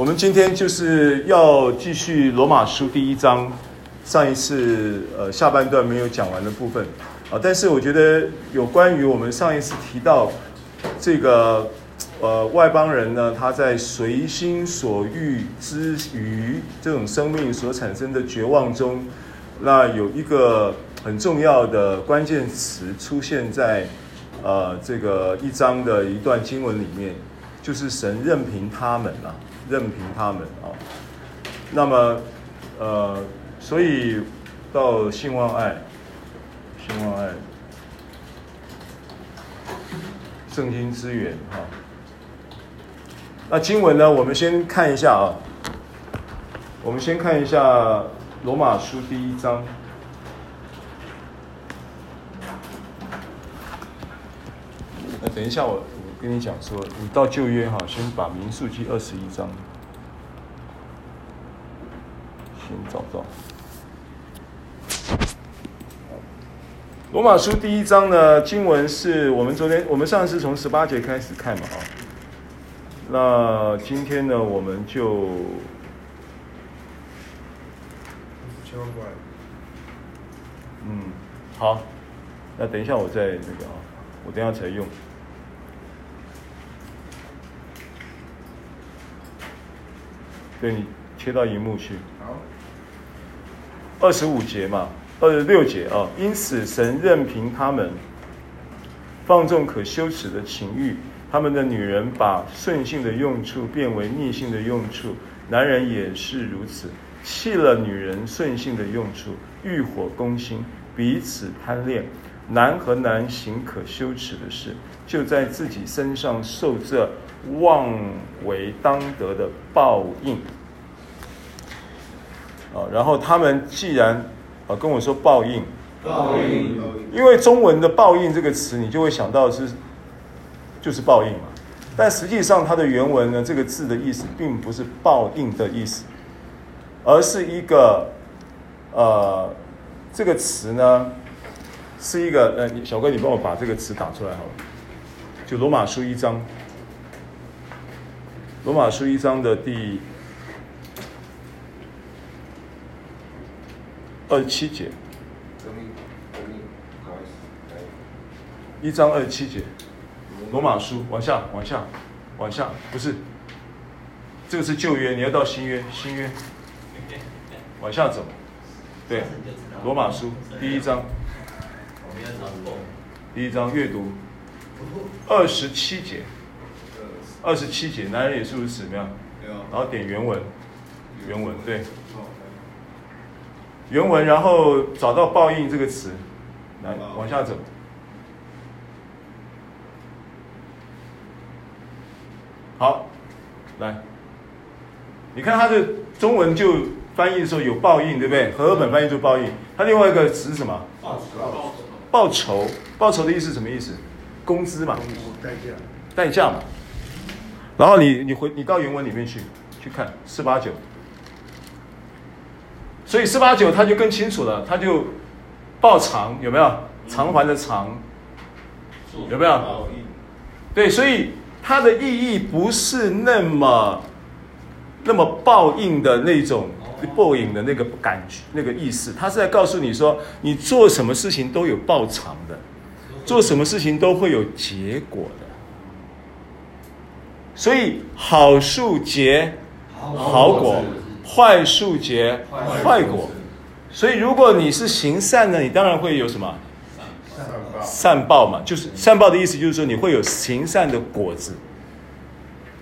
我们今天就是要继续罗马书第一章，上一次呃下半段没有讲完的部分啊，但是我觉得有关于我们上一次提到这个呃外邦人呢，他在随心所欲之于这种生命所产生的绝望中，那有一个很重要的关键词出现在呃这个一章的一段经文里面，就是神任凭他们啊。任凭他们啊，那么，呃，所以到信望爱，信望爱，圣经资源哈。那经文呢，我们先看一下啊，我们先看一下罗马书第一章。那等一下我。跟你讲说，你到旧约哈，先把民数记二十一章先找到。罗马书第一章呢，经文是我们昨天我们上次从十八节开始看嘛啊。那今天呢，我们就千万不嗯，好，那等一下我再那个啊，我等下才用。对，你切到荧幕去。好，二十五节嘛，二十六节啊。因此，神任凭他们放纵可羞耻的情欲，他们的女人把顺性的用处变为逆性的用处，男人也是如此，弃了女人顺性的用处，欲火攻心，彼此贪恋。男和难行可羞耻的事，就在自己身上受这妄为当得的报应。啊，然后他们既然啊跟我说报应，报应，因为中文的报应这个词，你就会想到是就是报应嘛。但实际上它的原文呢，这个字的意思并不是报应的意思，而是一个呃这个词呢。是一个，呃，小哥，你帮我把这个词打出来好了。就罗马书一章，罗马书一章的第二十七节。一章二十七节，罗马书往下，往下，往下，不是，这个是旧约，你要到新约，新约，往下走，对，罗马书第一章。第一章阅读。二十七节，二十七节，男人也是如此，怎么样？然后点原文，原文对，原文，然后找到报应这个词，来往下走。好，来，你看它的中文就翻译的时候有报应，对不对？和合本翻译就报应，它另外一个词是什么？报酬，报酬的意思是什么意思？工资嘛，代价，代价嘛。然后你你回你到原文里面去去看四八九，所以四八九他就更清楚了，他就报偿有没有？偿还的偿有没有？对，所以它的意义不是那么那么报应的那种。报应的那个感觉，那个意思，他是在告诉你说，你做什么事情都有报偿的，做什么事情都会有结果的。所以好树结好果，坏树结坏果。所以如果你是行善呢，你当然会有什么善报嘛，就是善报的意思，就是说你会有行善的果子，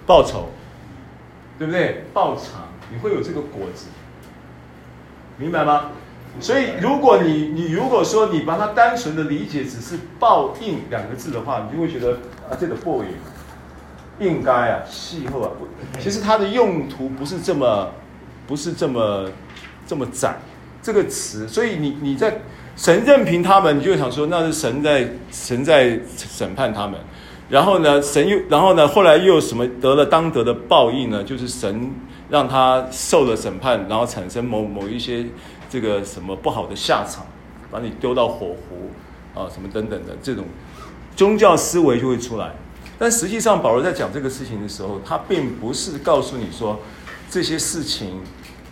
报酬，对不对？报偿，你会有这个果子。明白吗？所以，如果你你如果说你把它单纯的理解只是报应两个字的话，你就会觉得啊，这个报应应该啊，气候啊，其实它的用途不是这么不是这么这么窄这个词。所以你你在神任凭他们，你就想说那是神在神在审判他们。然后呢，神又然后呢，后来又什么得了当得的报应呢？就是神。让他受了审判，然后产生某某一些这个什么不好的下场，把你丢到火湖啊，什么等等的这种宗教思维就会出来。但实际上，保罗在讲这个事情的时候，他并不是告诉你说这些事情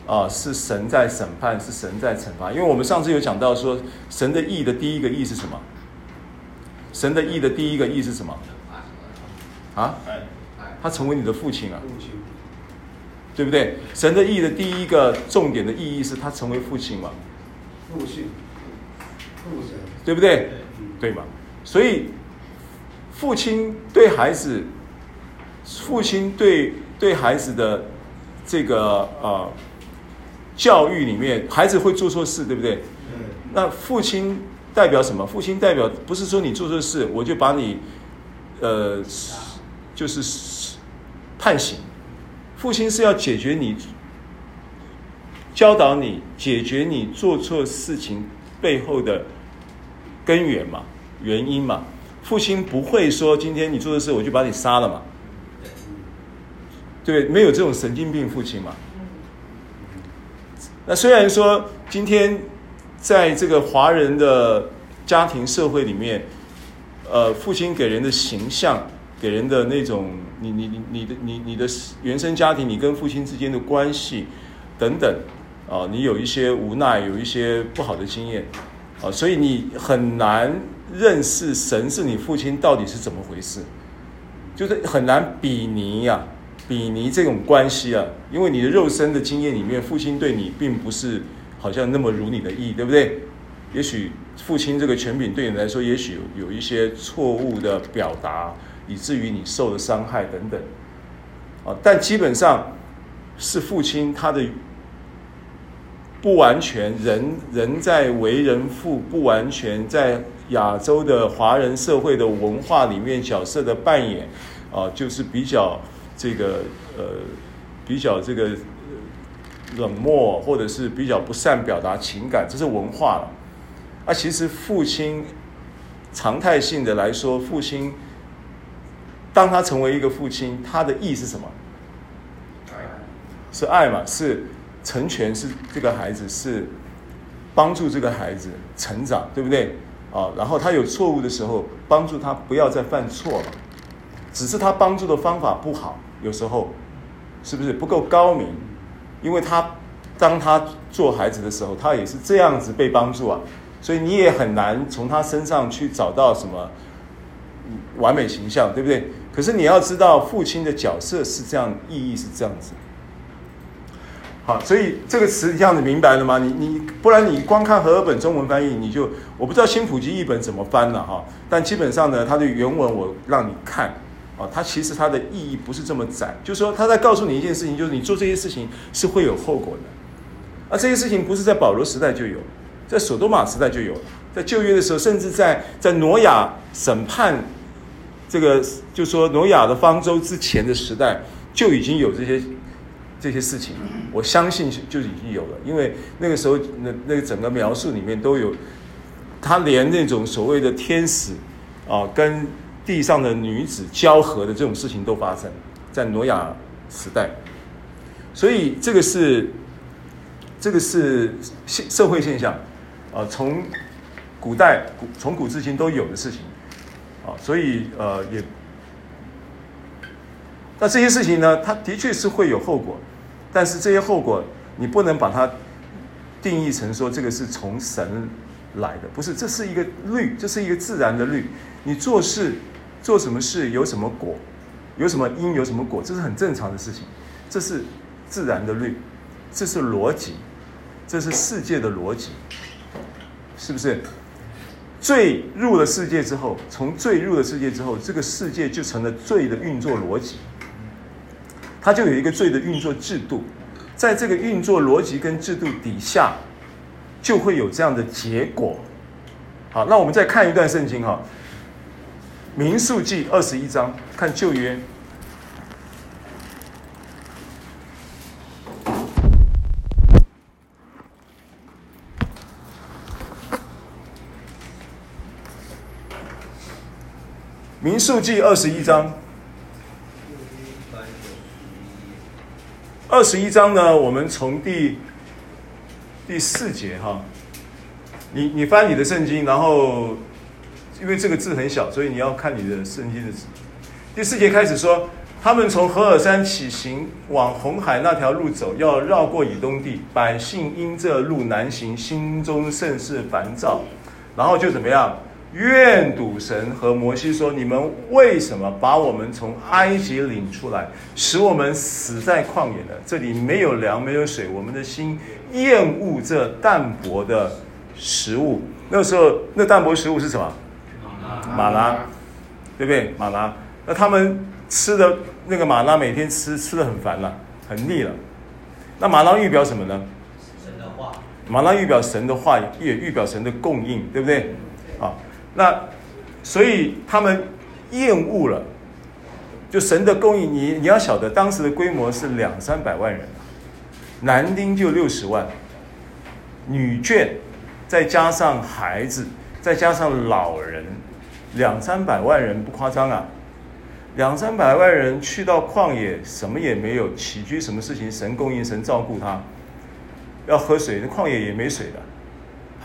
啊、是神在审判，是神在惩罚。因为我们上次有讲到说，神的义的第一个义是什么？神的义的第一个义是什么？啊？他成为你的父亲啊，对不对？神的意义的第一个重点的意义是他成为父亲嘛？父亲，父神，对不对？对嘛？所以父亲对孩子，父亲对对孩子的这个呃教育里面，孩子会做错事，对不对？那父亲代表什么？父亲代表不是说你做错事，我就把你呃，就是。判刑，父亲是要解决你，教导你解决你做错事情背后的根源嘛，原因嘛。父亲不会说今天你做的事我就把你杀了嘛，对，没有这种神经病父亲嘛。那虽然说今天在这个华人的家庭社会里面，呃，父亲给人的形象。给人的那种，你你你你的你你的原生家庭，你跟父亲之间的关系等等，啊，你有一些无奈，有一些不好的经验，啊，所以你很难认识神是你父亲到底是怎么回事，就是很难比拟呀，比拟这种关系啊，因为你的肉身的经验里面，父亲对你并不是好像那么如你的意，对不对？也许父亲这个权柄对你来说，也许有一些错误的表达。以至于你受的伤害等等，啊，但基本上是父亲他的不完全，人人在为人父不完全，在亚洲的华人社会的文化里面角色的扮演，啊，就是比较这个呃比较这个冷漠，或者是比较不善表达情感，这是文化了。啊，其实父亲常态性的来说，父亲。当他成为一个父亲，他的义是什么？是爱嘛？是成全，是这个孩子，是帮助这个孩子成长，对不对？啊，然后他有错误的时候，帮助他不要再犯错了。只是他帮助的方法不好，有时候是不是不够高明？因为他当他做孩子的时候，他也是这样子被帮助啊，所以你也很难从他身上去找到什么完美形象，对不对？可是你要知道，父亲的角色是这样，意义是这样子。好，所以这个词这样子明白了吗？你你不然你光看和合本中文翻译，你就我不知道新普及译本怎么翻了哈。但基本上呢，它的原文我让你看啊，它其实它的意义不是这么窄，就是说他在告诉你一件事情，就是你做这些事情是会有后果的。而这些事情不是在保罗时代就有，在所多玛时代就有，在旧约的时候，甚至在在挪亚审判。这个就说，挪亚的方舟之前的时代就已经有这些这些事情，我相信就已经有了，因为那个时候那那个整个描述里面都有，他连那种所谓的天使啊跟地上的女子交合的这种事情都发生在挪亚时代，所以这个是这个是现社会现象啊，从古代古从古至今都有的事情。啊，所以呃也，那这些事情呢，它的确是会有后果，但是这些后果你不能把它定义成说这个是从神来的，不是，这是一个律，这是一个自然的律。你做事做什么事有什么果，有什么因有什么果，这是很正常的事情，这是自然的律，这是逻辑，这是世界的逻辑，是不是？罪入了世界之后，从罪入了世界之后，这个世界就成了罪的运作逻辑，它就有一个罪的运作制度，在这个运作逻辑跟制度底下，就会有这样的结果。好，那我们再看一段圣经哈，《民数记》二十一章，看旧约。民数记二十一章，二十一章呢，我们从第第四节哈，你你翻你的圣经，然后因为这个字很小，所以你要看你的圣经的。第四节开始说，他们从何尔山起行，往红海那条路走，要绕过以东地。百姓因这路难行，心中甚是烦躁。然后就怎么样？怨堵神和摩西说：“你们为什么把我们从埃及领出来，使我们死在旷野呢？这里没有粮，没有水，我们的心厌恶这淡薄的食物。那时候，那淡薄食物是什么？马拉，对不对？马拉。那他们吃的那个马拉，每天吃，吃的很烦了，很腻了。那马拉预表什么呢？神的话。马拉预表神的话，也预表神的供应，对不对？”那，所以他们厌恶了，就神的供应。你你要晓得，当时的规模是两三百万人，男丁就六十万，女眷，再加上孩子，再加上老人，两三百万人不夸张啊。两三百万人去到旷野，什么也没有，起居什么事情，神供应，神照顾他。要喝水，那旷野也没水的。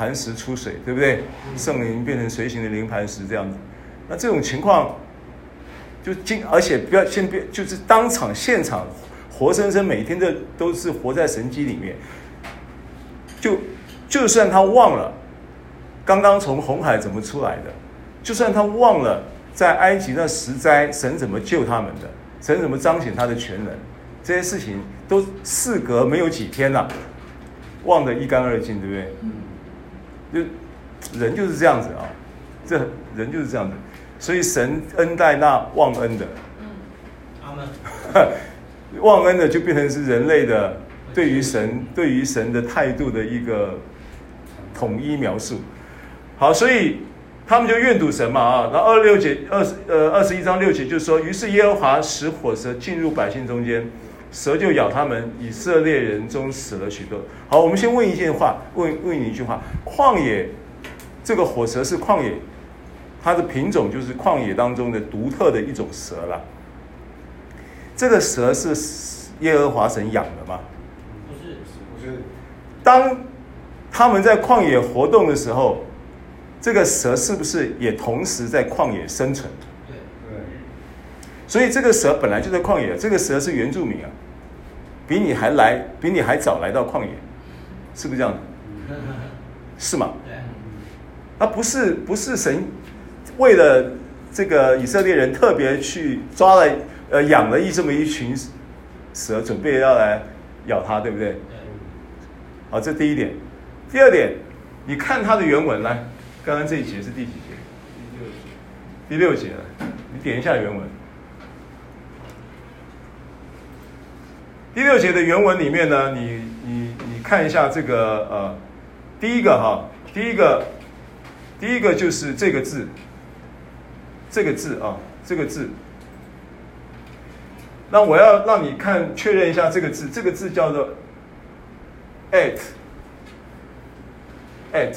磐石出水，对不对？圣灵变成随行的灵磐石这样子，那这种情况就经，而且不要先别，就是当场现场活生生每天的都是活在神迹里面。就就算他忘了刚刚从红海怎么出来的，就算他忘了在埃及那十灾神怎么救他们的，神怎么彰显他的全能，这些事情都事隔没有几天了，忘得一干二净，对不对？就人就是这样子啊，这人就是这样子，所以神恩待那忘恩的，嗯，阿门。忘恩的就变成是人类的对于神对于神的态度的一个统一描述。好，所以他们就怨赌神嘛啊。然后二六节二十呃二十一章六节就说，于是耶和华使火蛇进入百姓中间，蛇就咬他们，以色列人中死了许多。好，我们先问一件话，问问你一句话：旷野这个火蛇是旷野，它的品种就是旷野当中的独特的一种蛇了。这个蛇是耶和华神养的吗？不是，不是。当他们在旷野活动的时候，这个蛇是不是也同时在旷野生存？对对。所以这个蛇本来就在旷野，这个蛇是原住民啊。比你还来，比你还早来到旷野，是不是这样？是吗？对。那不是不是神为了这个以色列人特别去抓了呃养了一这么一群蛇，准备要来咬他，对不对？对。好，这第一点。第二点，你看它的原文来，刚刚这一节是第几节？第六节。第六节，你点一下原文。第六节的原文里面呢，你你你看一下这个呃，第一个哈，第一个第一个就是这个字，这个字啊，这个字。那我要让你看确认一下这个字，这个字叫做 at at。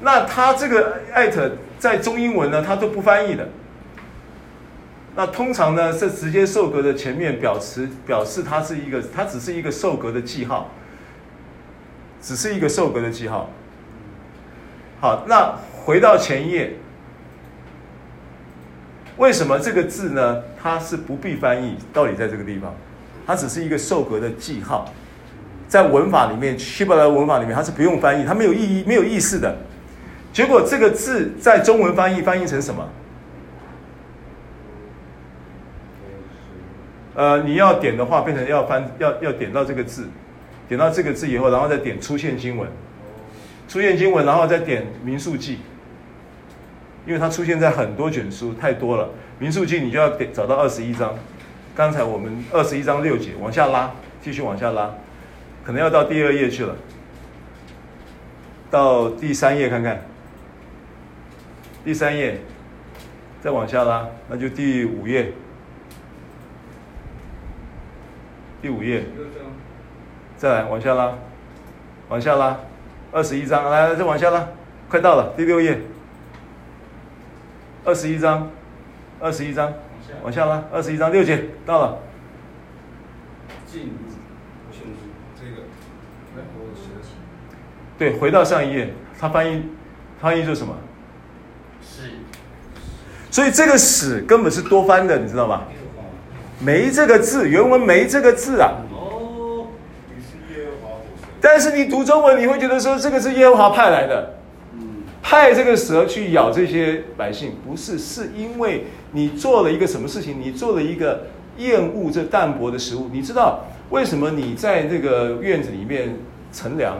那它这个 at 在中英文呢，它都不翻译的。那通常呢，是直接受格的前面表示表示它是一个，它只是一个受格的记号，只是一个受格的记号。好，那回到前页，为什么这个字呢？它是不必翻译，到底在这个地方，它只是一个受格的记号，在文法里面，希伯来文法里面，它是不用翻译，它没有意义，没有意思的。结果这个字在中文翻译翻译成什么？呃，你要点的话，变成要翻，要要点到这个字，点到这个字以后，然后再点出现经文，出现经文，然后再点民数记，因为它出现在很多卷书，太多了。民数记你就要点找到二十一章，刚才我们二十一章六节往下拉，继续往下拉，可能要到第二页去了，到第三页看看，第三页，再往下拉，那就第五页。第五页，再来往下拉，往下拉，二十一章，来来再往下拉，快到了，第六页，二十一章，二十一章，往下拉，二十一章六节。到了。进，这个，对，回到上一页，他翻译，翻译是什么？是。所以这个“死”根本是多翻的，你知道吗？没这个字，原文没这个字啊。哦，你是耶和华。但是你读中文，你会觉得说这个是耶和华派来的，派这个蛇去咬这些百姓，不是，是因为你做了一个什么事情？你做了一个厌恶这淡薄的食物。你知道为什么你在那个院子里面乘凉，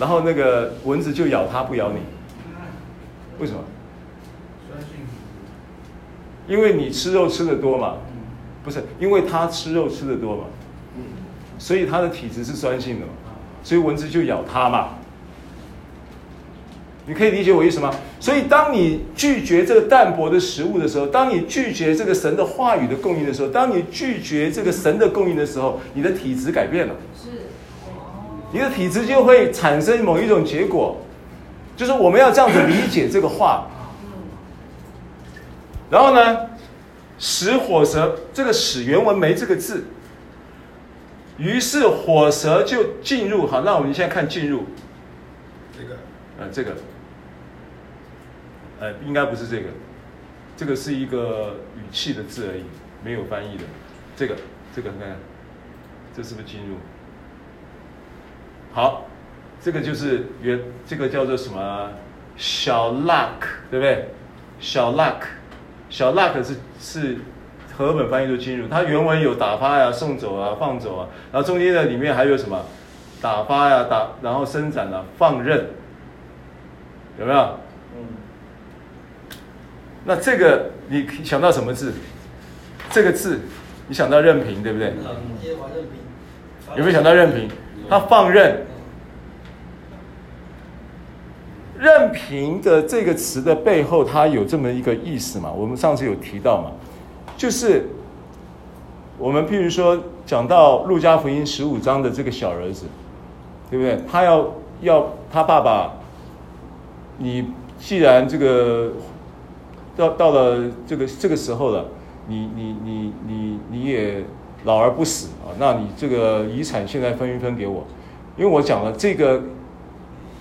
然后那个蚊子就咬它不咬你？为什么？因为你吃肉吃的多嘛，不是，因为他吃肉吃的多嘛，所以他的体质是酸性的嘛，所以蚊子就咬他嘛。你可以理解我意思吗？所以当你拒绝这个淡薄的食物的时候，当你拒绝这个神的话语的供应的时候，当你拒绝这个神的供应的时候，你的体质改变了，是，你的体质就会产生某一种结果，就是我们要这样子理解这个话。然后呢，使火蛇这个使原文没这个字，于是火蛇就进入。好，那我们现在看进入，这个，呃，这个，呃，应该不是这个，这个是一个语气的字而已，没有翻译的。这个，这个看看，这是不是进入？好，这个就是原，这个叫做什么？小 luck，对不对？小 luck。小 luck 是是和本翻译都进入，它原文有打发呀、送走啊、放走啊，然后中间的里面还有什么？打发呀、打，然后伸展啊、放任，有没有？嗯。那这个你想到什么字？这个字你想到任凭，对不对？有没有想到任凭？他放任。任凭的这个词的背后，它有这么一个意思嘛？我们上次有提到嘛，就是我们譬如说讲到路加福音十五章的这个小儿子，对不对？他要要他爸爸，你既然这个到到了这个这个时候了，你你你你你也老而不死啊，那你这个遗产现在分一分给我，因为我讲了这个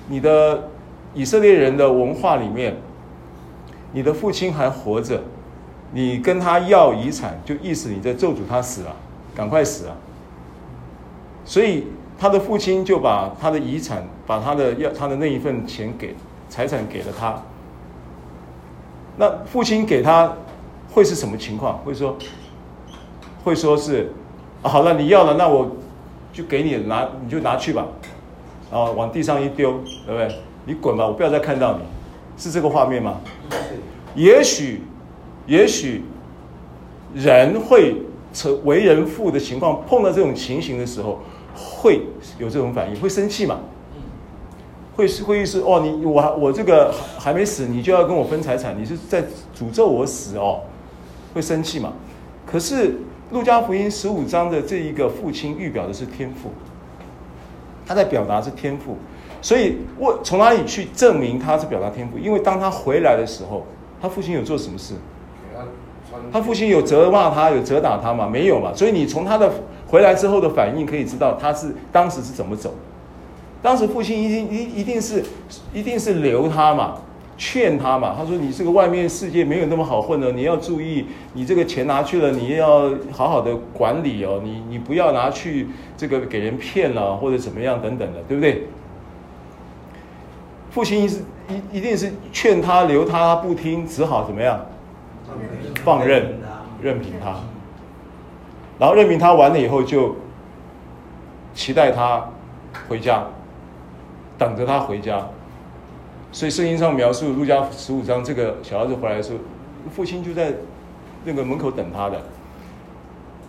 你的。以色列人的文化里面，你的父亲还活着，你跟他要遗产，就意思你在咒诅他死了，赶快死啊！所以他的父亲就把他的遗产，把他的要他的那一份钱给财产给了他。那父亲给他会是什么情况？会说，会说是，啊，好了，你要了，那我就给你拿，你就拿去吧，然后往地上一丢，对不对？你滚吧，我不要再看到你，是这个画面吗？也许，也许人会成为人父的情况，碰到这种情形的时候，会有这种反应，会生气嘛？会是会是哦，你我我这个还没死，你就要跟我分财产，你是在诅咒我死哦？会生气嘛？可是路加福音十五章的这一个父亲预表的是天赋，他在表达是天父。所以，我从哪里去证明他是表达天赋？因为当他回来的时候，他父亲有做什么事？他父亲有责骂他，有责打他吗？没有嘛。所以你从他的回来之后的反应可以知道他是当时是怎么走。当时父亲一定一一定是一定是留他嘛，劝他嘛。他说：“你这个外面世界没有那么好混的，你要注意，你这个钱拿去了，你要好好的管理哦。你你不要拿去这个给人骗了或者怎么样等等的，对不对？”父亲是一一定是劝他留他，他不听，只好怎么样？放任，任凭他。然后任凭他完了以后，就期待他回家，等着他回家。所以圣经上描述路加十五章，这个小儿子回来的时候，父亲就在那个门口等他的，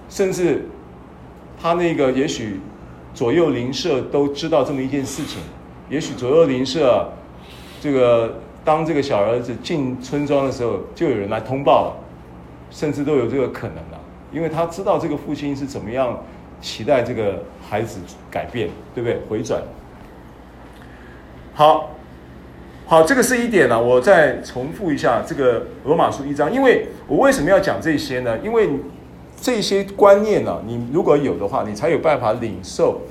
甚至他那个也许左右邻舍都知道这么一件事情。也许左右邻舍，这个当这个小儿子进村庄的时候，就有人来通报了，甚至都有这个可能了，因为他知道这个父亲是怎么样期待这个孩子改变，对不对？回转。好，好，这个是一点呢。我再重复一下这个罗马书一章，因为我为什么要讲这些呢？因为这些观念呢，你如果有的话，你才有办法领受。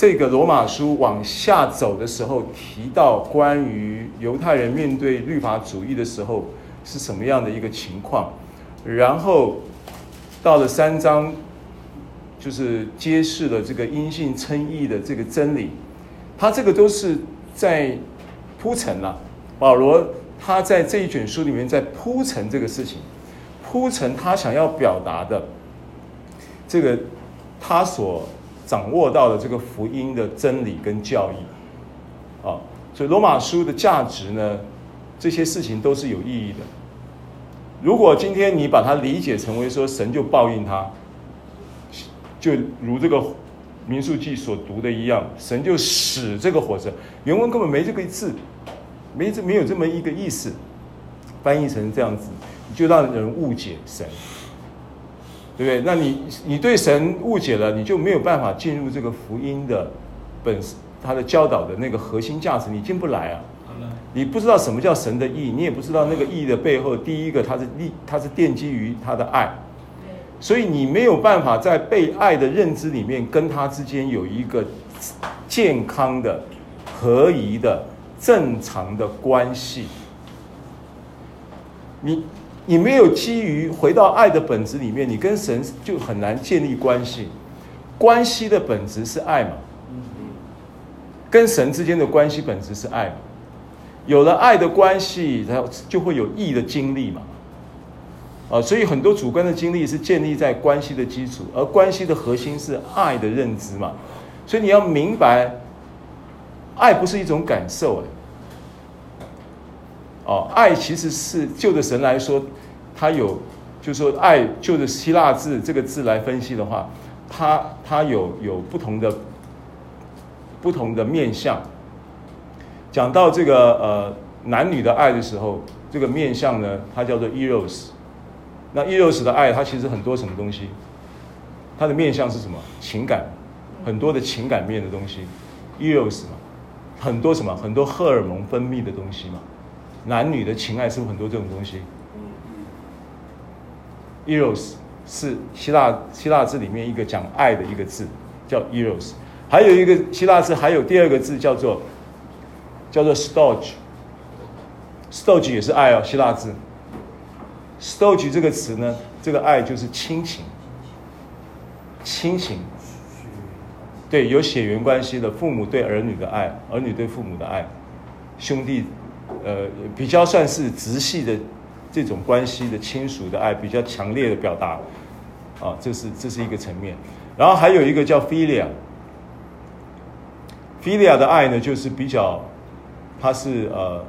这个罗马书往下走的时候，提到关于犹太人面对律法主义的时候是什么样的一个情况，然后到了三章，就是揭示了这个因信称义的这个真理，他这个都是在铺陈了。保罗他在这一卷书里面在铺陈这个事情，铺陈他想要表达的这个他所掌握到的这个福音的真理跟教义，啊，所以罗马书的价值呢，这些事情都是有意义的。如果今天你把它理解成为说神就报应他，就如这个民数记所读的一样，神就使这个火蛇，原文根本没这个字。没这没有这么一个意思，翻译成这样子，你就让人误解神，对不对？那你你对神误解了，你就没有办法进入这个福音的本，他的教导的那个核心价值，你进不来啊。你不知道什么叫神的义，你也不知道那个义的背后，第一个它是立，它是奠基于他的爱，所以你没有办法在被爱的认知里面跟他之间有一个健康的、合宜的。正常的关系，你你没有基于回到爱的本质里面，你跟神就很难建立关系。关系的本质是爱嘛？跟神之间的关系本质是爱嘛？有了爱的关系，然后就会有义的经历嘛？啊，所以很多主观的经历是建立在关系的基础，而关系的核心是爱的认知嘛？所以你要明白。爱不是一种感受哎，哦，爱其实是就着神来说，它有，就是说爱就着希腊字这个字来分析的话，它它有有不同的不同的面相。讲到这个呃男女的爱的时候，这个面相呢，它叫做 eros。那 eros 的爱，它其实很多什么东西？它的面相是什么？情感，很多的情感面的东西，eros 嘛。很多什么？很多荷尔蒙分泌的东西嘛，男女的情爱是不是很多这种东西？Eros 是希腊希腊字里面一个讲爱的一个字，叫 Eros。还有一个希腊字，还有第二个字叫做叫做 Storge。Storge 也是爱哦，希腊字。Storge 这个词呢，这个爱就是亲情，亲情。对，有血缘关系的父母对儿女的爱，儿女对父母的爱，兄弟，呃，比较算是直系的这种关系的亲属的爱，比较强烈的表达，啊，这是这是一个层面。然后还有一个叫 philia，philia 的爱呢，就是比较，它是呃，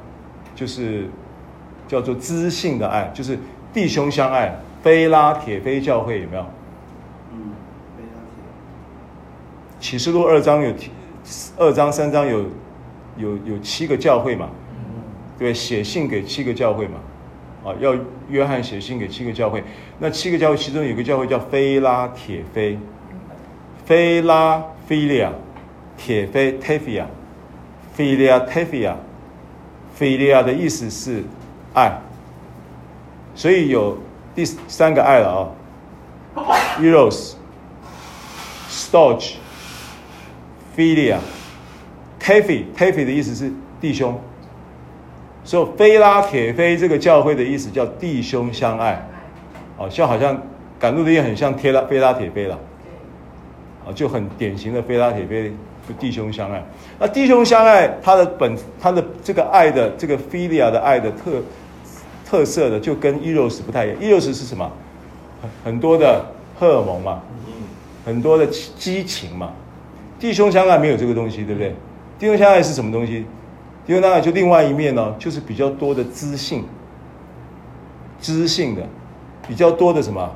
就是叫做知性的爱，就是弟兄相爱。非拉铁非教会有没有？嗯，菲拉铁启示录二章有二章三章有有有七个教会嘛？对，写信给七个教会嘛？啊，要约翰写信给七个教会。那七个教会其中有个教会叫菲拉铁非，非拉菲利亚，铁非忒菲亚，菲利亚忒菲亚，菲利亚的意思是爱，所以有第三个爱了啊，Eros，Storge。Philia，Tephi，Tephi 的意思是弟兄，所以菲拉铁非这个教会的意思叫弟兄相爱，哦，像好像赶路的也很像贴拉菲拉铁非了，啊，就很典型的菲拉铁非就弟兄相爱。那弟兄相爱，它的本它的这个爱的这个 Philia 的爱的特特色的就跟 Eros 不太一样，Eros 是什么？很很多的荷尔蒙嘛，很多的激情嘛。弟兄相爱没有这个东西，对不对？弟兄相爱是什么东西？弟兄相爱就另外一面呢，就是比较多的知性，知性的，比较多的什么？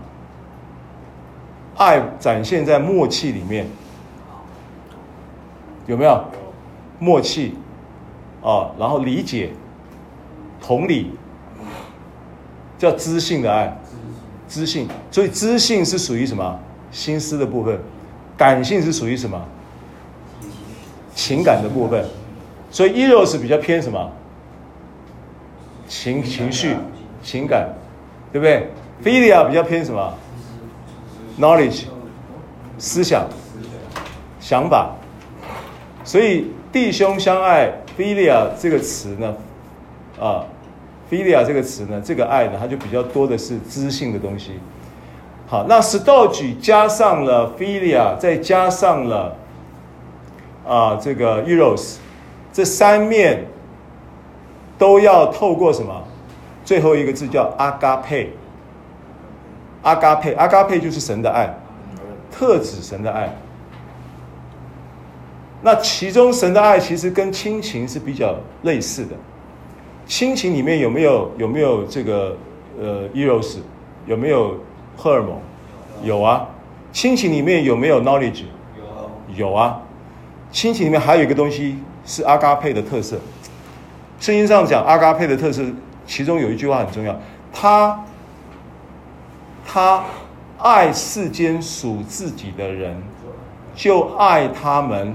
爱展现在默契里面，有没有？默契啊，然后理解、同理，叫知性的爱，知性。所以知性是属于什么？心思的部分，感性是属于什么？情感的部分，所以 Eros 比较偏什么？情情绪、情感，对不对？Philia 比较偏什么？Knowledge，思想、想法。所以弟兄相爱，Philia 这个词呢，啊，Philia 这个词呢，这个爱呢，它就比较多的是知性的东西。好，那 storge 加上了 philia，再加上了啊、呃、这个 eros，这三面都要透过什么？最后一个字叫阿嘎佩。阿嘎佩，阿嘎佩就是神的爱，特指神的爱。那其中神的爱其实跟亲情是比较类似的。亲情里面有没有有没有这个呃 eros？有没有荷尔蒙？有啊。亲情里面有没有 knowledge？有。有啊。亲情里面还有一个东西是阿嘎佩的特色。圣经上讲阿嘎佩的特色，其中有一句话很重要，他。他爱世间属自己的人，就爱他们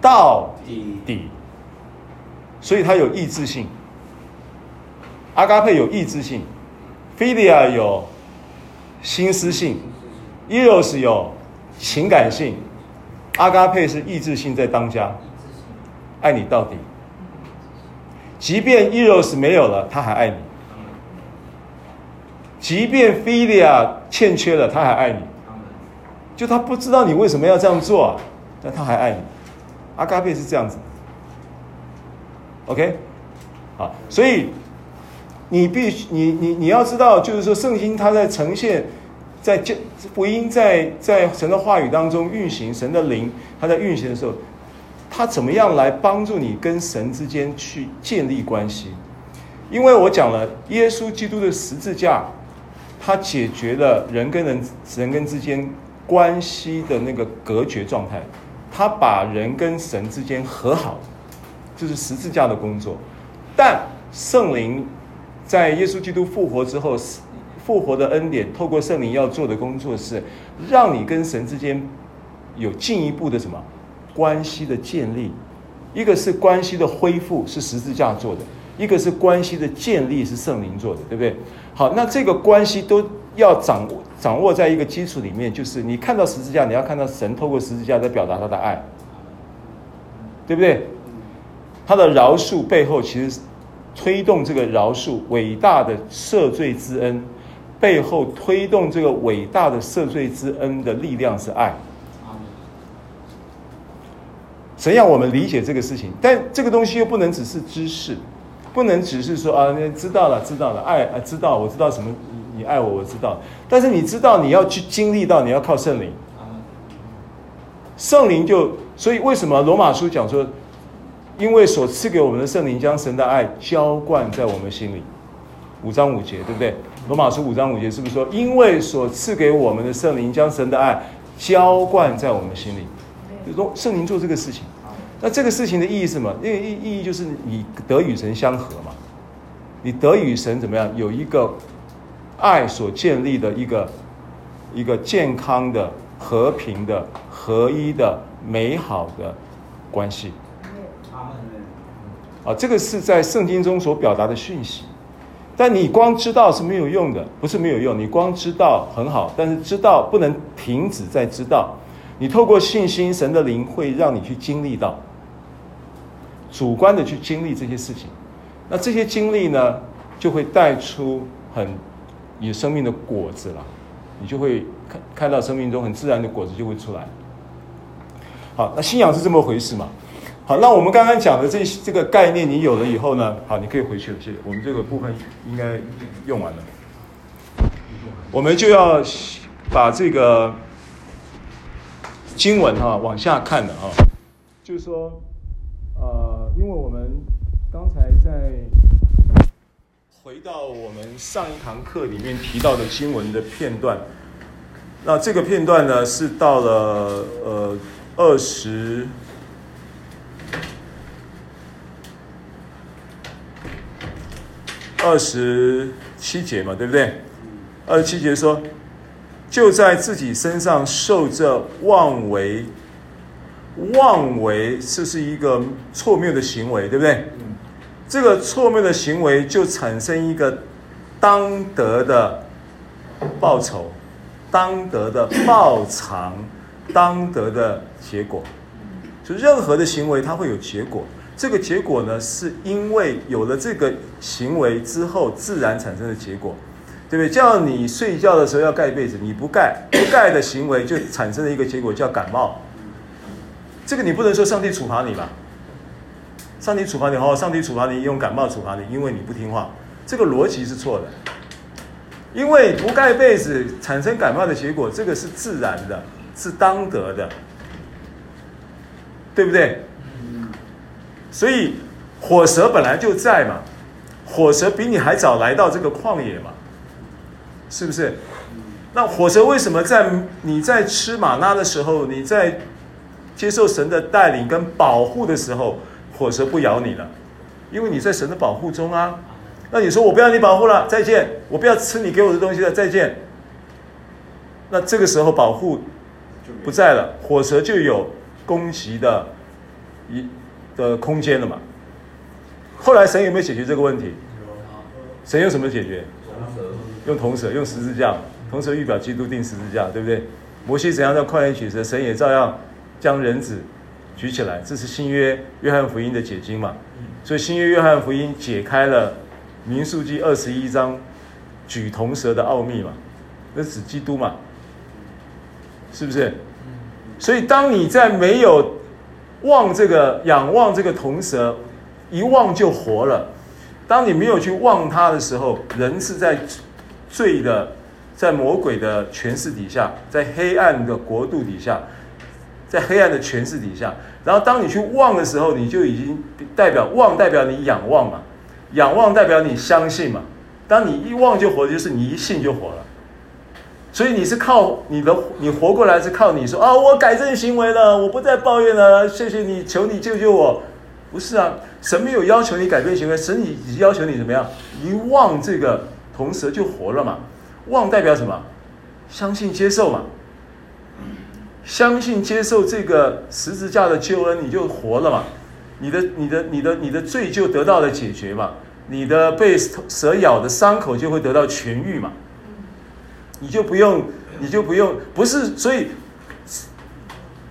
到底。所以他有意志性。阿嘎佩有意志性，Philia 有心思性，Eros 有情感性，阿嘎佩是意志性在当家，爱你到底。即便 Eros 没有了，他还爱你。即便 Philia 欠缺了，他还爱你。就他不知道你为什么要这样做啊，但他还爱你。阿嘎佩是这样子。OK，好，所以你必须你你你要知道，就是说圣经它在呈现，在这福音在在神的话语当中运行，神的灵它在运行的时候，他怎么样来帮助你跟神之间去建立关系？因为我讲了耶稣基督的十字架。他解决了人跟人、人跟之间关系的那个隔绝状态，他把人跟神之间和好，这是十字架的工作。但圣灵在耶稣基督复活之后，复活的恩典透过圣灵要做的工作是，让你跟神之间有进一步的什么关系的建立。一个是关系的恢复，是十字架做的；一个是关系的建立，是圣灵做的，对不对？好，那这个关系都要掌握掌握在一个基础里面，就是你看到十字架，你要看到神透过十字架在表达他的爱，对不对？他的饶恕背后，其实推动这个饶恕伟大的赦罪之恩，背后推动这个伟大的赦罪之恩的力量是爱。怎样我们理解这个事情？但这个东西又不能只是知识。不能只是说啊，你知道了，知道了，爱啊，知道，我知道什么，你爱我，我知道。但是你知道，你要去经历到，你要靠圣灵。圣灵就，所以为什么罗马书讲说，因为所赐给我们的圣灵将神的爱浇灌在我们心里，五章五节，对不对？罗马书五章五节是不是说，因为所赐给我们的圣灵将神的爱浇灌在我们心里，就说圣灵做这个事情。那这个事情的意义是什么？因为意意义就是你得与神相合嘛，你得与神怎么样？有一个爱所建立的一个一个健康的、和平的、合一的、美好的关系。啊，这个是在圣经中所表达的讯息。但你光知道是没有用的，不是没有用。你光知道很好，但是知道不能停止在知道。你透过信心，神的灵会让你去经历到。主观的去经历这些事情，那这些经历呢，就会带出很你生命的果子了，你就会看看到生命中很自然的果子就会出来。好，那信仰是这么回事嘛？好，那我们刚刚讲的这这个概念，你有了以后呢，好，你可以回去了。谢谢，我们这个部分应该用完了，我们就要把这个经文哈往下看了啊，就是说。呃，因为我们刚才在回到我们上一堂课里面提到的经文的片段，那这个片段呢是到了呃二十二十七节嘛，对不对？二十七节说，就在自己身上受这妄为。妄为这是一个错谬的行为，对不对？这个错谬的行为就产生一个当得的报酬、当得的报偿、当得的结果。就任何的行为，它会有结果。这个结果呢，是因为有了这个行为之后自然产生的结果。对不对？叫你睡觉的时候要盖被子，你不盖，不盖的行为就产生了一个结果叫感冒。这个你不能说上帝处罚你吧？上帝处罚你哦，上帝处罚你用感冒处罚你，因为你不听话，这个逻辑是错的。因为不盖被子产生感冒的结果，这个是自然的，是当得的，对不对？所以火蛇本来就在嘛，火蛇比你还早来到这个旷野嘛。是不是？那火蛇为什么在你在吃玛纳的时候，你在接受神的带领跟保护的时候，火蛇不咬你了？因为你在神的保护中啊。那你说我不要你保护了，再见！我不要吃你给我的东西了，再见。那这个时候保护不在了，火蛇就有攻击的一的空间了嘛。后来神有没有解决这个问题？神有什么解决？用铜蛇，用十字架，铜蛇预表基督钉十字架，对不对？摩西怎样在旷野取蛇，神也照样将人子举起来。这是新约约翰福音的解经嘛？所以新约约翰福音解开了民数记二十一章举铜蛇的奥秘嘛？那是指基督嘛？是不是？所以当你在没有望这个仰望这个铜蛇，一望就活了。当你没有去望它的时候，人是在。罪的，在魔鬼的权势底下，在黑暗的国度底下，在黑暗的权势底下，然后当你去望的时候，你就已经代表望，代表你仰望嘛，仰望代表你相信嘛。当你一望就活，就是你一信就活了。所以你是靠你的，你活过来是靠你说啊，我改正行为了，我不再抱怨了，谢谢你，求你救救我。不是啊，神没有要求你改变行为，神已要求你怎么样？一望这个。铜蛇就活了嘛，望代表什么？相信接受嘛，相信接受这个十字架的救恩，你就活了嘛，你的你的你的你的罪就得到了解决嘛，你的被蛇咬的伤口就会得到痊愈嘛，你就不用你就不用不是，所以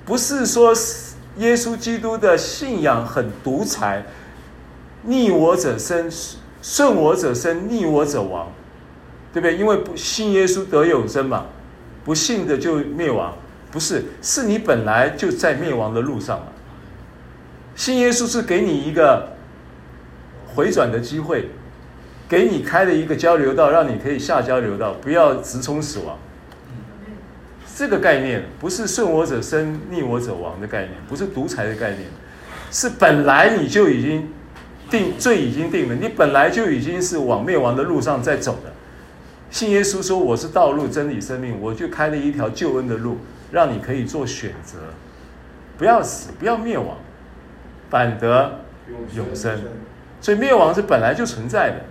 不是说耶稣基督的信仰很独裁，逆我者生。顺我者生，逆我者亡，对不对？因为不信耶稣得永生嘛，不信的就灭亡。不是，是你本来就在灭亡的路上嘛。信耶稣是给你一个回转的机会，给你开了一个交流道，让你可以下交流道，不要直冲死亡。这个概念不是顺我者生，逆我者亡的概念，不是独裁的概念，是本来你就已经。定罪已经定了，你本来就已经是往灭亡的路上在走的。信耶稣说我是道路、真理、生命，我就开了一条救恩的路，让你可以做选择，不要死，不要灭亡，反得永生。所以灭亡是本来就存在的，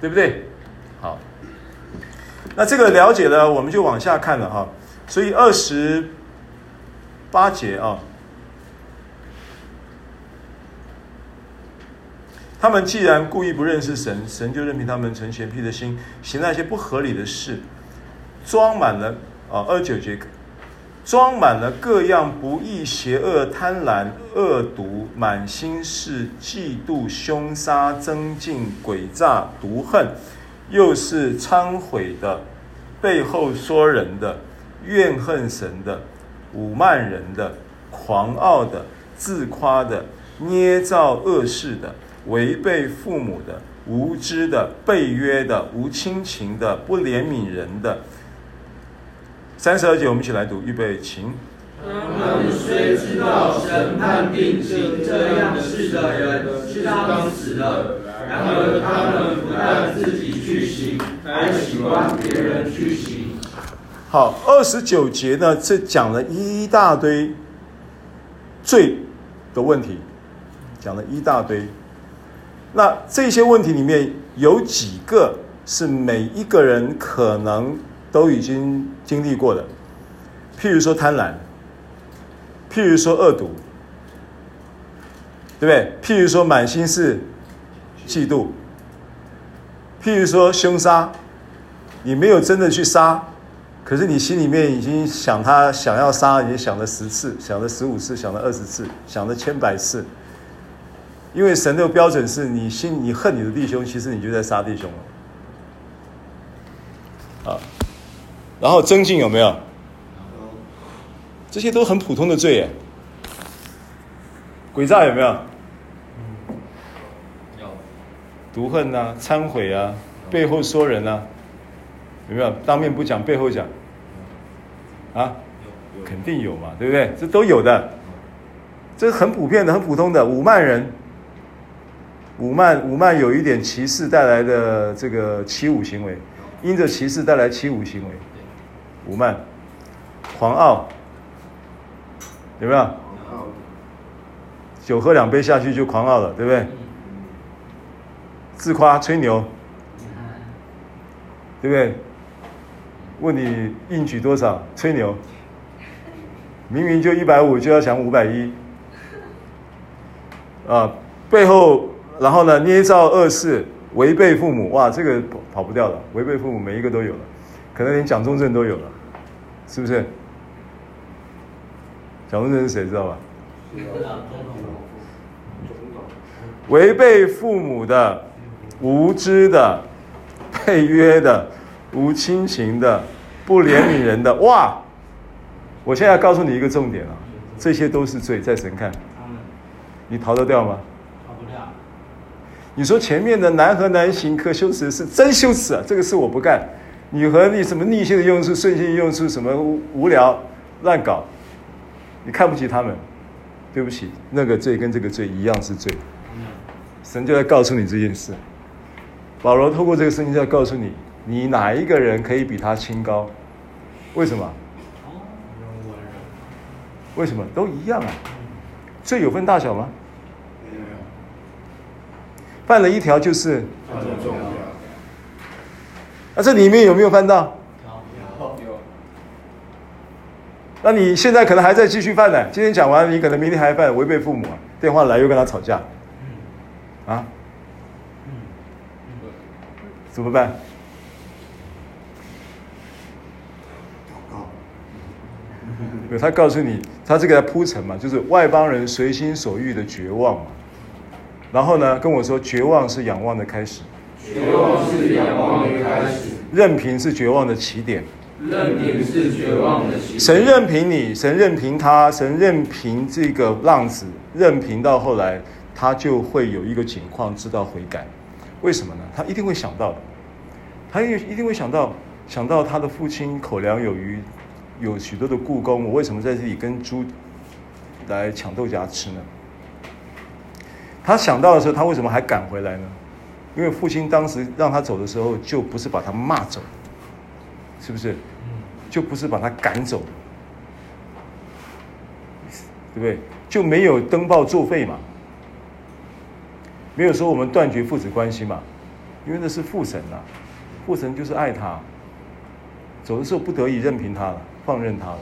对不对？好，那这个了解了，我们就往下看了哈。所以二十八节啊。他们既然故意不认识神，神就任凭他们存邪僻的心，行那些不合理的事，装满了啊二九节，装满了各样不义、邪恶、贪婪、恶毒，满心是嫉妒、凶杀、增进、诡诈、毒恨，又是忏悔的，背后说人的，怨恨神的，侮慢人的，狂傲的，自夸的，捏造恶事的。违背父母的、无知的、背约的、无亲情的、不怜悯人的。三十二节，我们一起来读，预备，请。他们虽知道神判定行这样事的人是当死的，然而他们不但自己去行，还喜欢别人去行。好，二十九节呢，这讲了一大堆罪的问题，讲了一大堆。那这些问题里面有几个是每一个人可能都已经经历过的，譬如说贪婪，譬如说恶毒，对不对？譬如说满心是嫉妒，譬如说凶杀，你没有真的去杀，可是你心里面已经想他想要杀，已经想了十次，想了十五次，想了二十次，想了千百次。因为神的标准是你心，你恨你的弟兄，其实你就在杀弟兄了。啊然后增进有没有？这些都很普通的罪耶。诡诈有没有？有。毒恨啊，忏悔啊，背后说人啊，有没有？当面不讲，背后讲。啊？肯定有嘛，对不对？这都有的，这很普遍的、很普通的。五慢人，五慢五慢有一点歧视带来的这个欺侮行为，因着歧视带来欺侮行为，不慢，狂傲，有没有？酒喝两杯下去就狂傲了，对不对？自夸吹牛，对不对？问你硬举多少，吹牛。明明就一百五，就要想五百一，啊，背后然后呢，捏造恶事，违背父母，哇，这个跑不掉了，违背父母每一个都有了，可能连蒋中正都有了，是不是？蒋中正是谁知道吧？违背父母的、无知的、背约的、无亲情的、不怜悯人的，哇！我现在告诉你一个重点啊，这些都是罪，在神看，你逃得掉吗？逃不掉。你说前面的难和难行，可羞耻是真羞耻啊！这个事我不干。你和你什么逆性的用处、顺性的用处，什么无聊乱搞，你看不起他们，对不起，那个罪跟这个罪一样是罪。神就在告诉你这件事。保罗透过这个圣经在告诉你，你哪一个人可以比他清高？为什么？为什么都一样啊？罪有分大小吗？犯了一条就是。那这里面有没有犯到？有。有。那你现在可能还在继续犯呢。今天讲完，你可能明天还犯，违背父母啊，电话来又跟他吵架。啊？怎么办？他告诉你，他这个在铺陈嘛，就是外邦人随心所欲的绝望嘛。然后呢，跟我说，绝望是仰望的开始。绝望是仰望的开始。任凭是绝望的起点。任凭是绝望的起点。神任凭你，神任凭他，神任凭这个浪子，任凭到后来，他就会有一个景况，知道悔改。为什么呢？他一定会想到的，他一一定会想到，想到他的父亲口粮有余。有许多的故宫，我为什么在这里跟猪来抢豆荚吃呢？他想到的时候，他为什么还赶回来呢？因为父亲当时让他走的时候，就不是把他骂走，是不是？就不是把他赶走，对不对？就没有登报作废嘛，没有说我们断绝父子关系嘛，因为那是父神呐，父神就是爱他，走的时候不得已任凭他了。放任他了。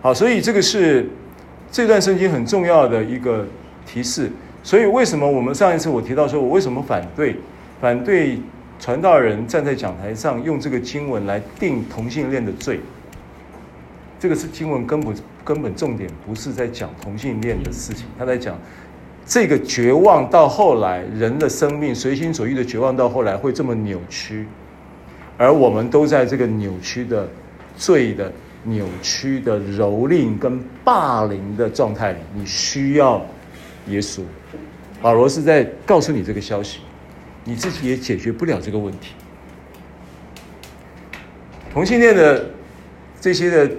好，所以这个是这段圣经很重要的一个提示。所以为什么我们上一次我提到说，我为什么反对反对传道人站在讲台上用这个经文来定同性恋的罪？这个是经文根本根本重点不是在讲同性恋的事情，他在讲这个绝望到后来人的生命随心所欲的绝望到后来会这么扭曲。而我们都在这个扭曲的、罪的、扭曲的蹂躏跟霸凌的状态里，你需要耶稣。保罗是在告诉你这个消息，你自己也解决不了这个问题。同性恋的这些的，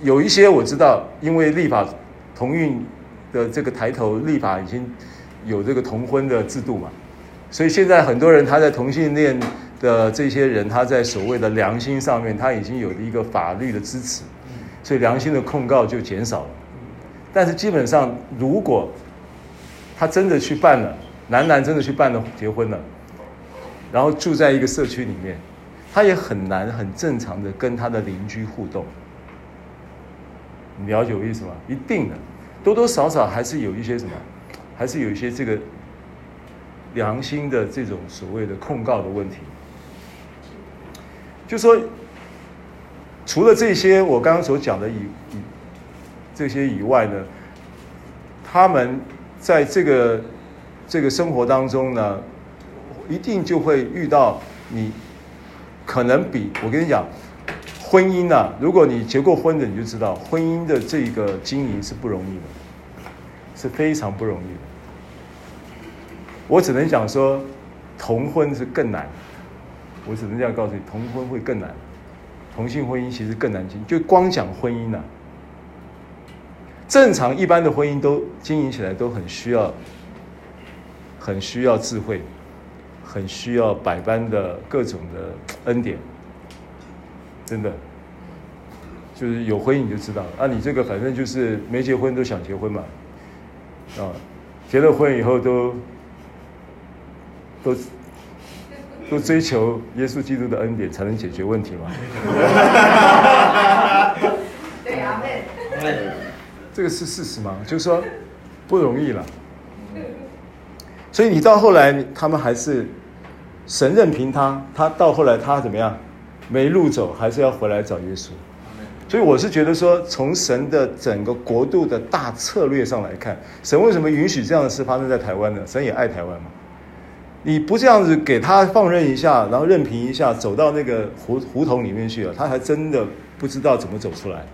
有一些我知道，因为立法同运的这个抬头，立法已经有这个同婚的制度嘛，所以现在很多人他在同性恋。的这些人，他在所谓的良心上面，他已经有了一个法律的支持，所以良心的控告就减少了。但是基本上，如果他真的去办了，男男真的去办了结婚了，然后住在一个社区里面，他也很难很正常的跟他的邻居互动。你了解我意思吗？一定的，多多少少还是有一些什么，还是有一些这个良心的这种所谓的控告的问题。就说，除了这些我刚刚所讲的以以这些以外呢，他们在这个这个生活当中呢，一定就会遇到你可能比我跟你讲，婚姻呢、啊，如果你结过婚的，你就知道婚姻的这个经营是不容易的，是非常不容易的。我只能讲说，同婚是更难。我只能这样告诉你，同婚会更难，同性婚姻其实更难经营。就光讲婚姻呐、啊，正常一般的婚姻都经营起来都很需要，很需要智慧。很需要百般的各种的恩典，真的，就是有婚姻你就知道啊，你这个反正就是没结婚都想结婚嘛，啊，结了婚以后都都都追求耶稣基督的恩典才能解决问题嘛。这个是事实吗？就是说不容易了，所以你到后来他们还是。神任凭他，他到后来他怎么样？没路走，还是要回来找耶稣。所以我是觉得说，从神的整个国度的大策略上来看，神为什么允许这样的事发生在台湾呢？神也爱台湾嘛。你不这样子给他放任一下，然后任凭一下，走到那个胡胡同里面去了，他还真的不知道怎么走出来。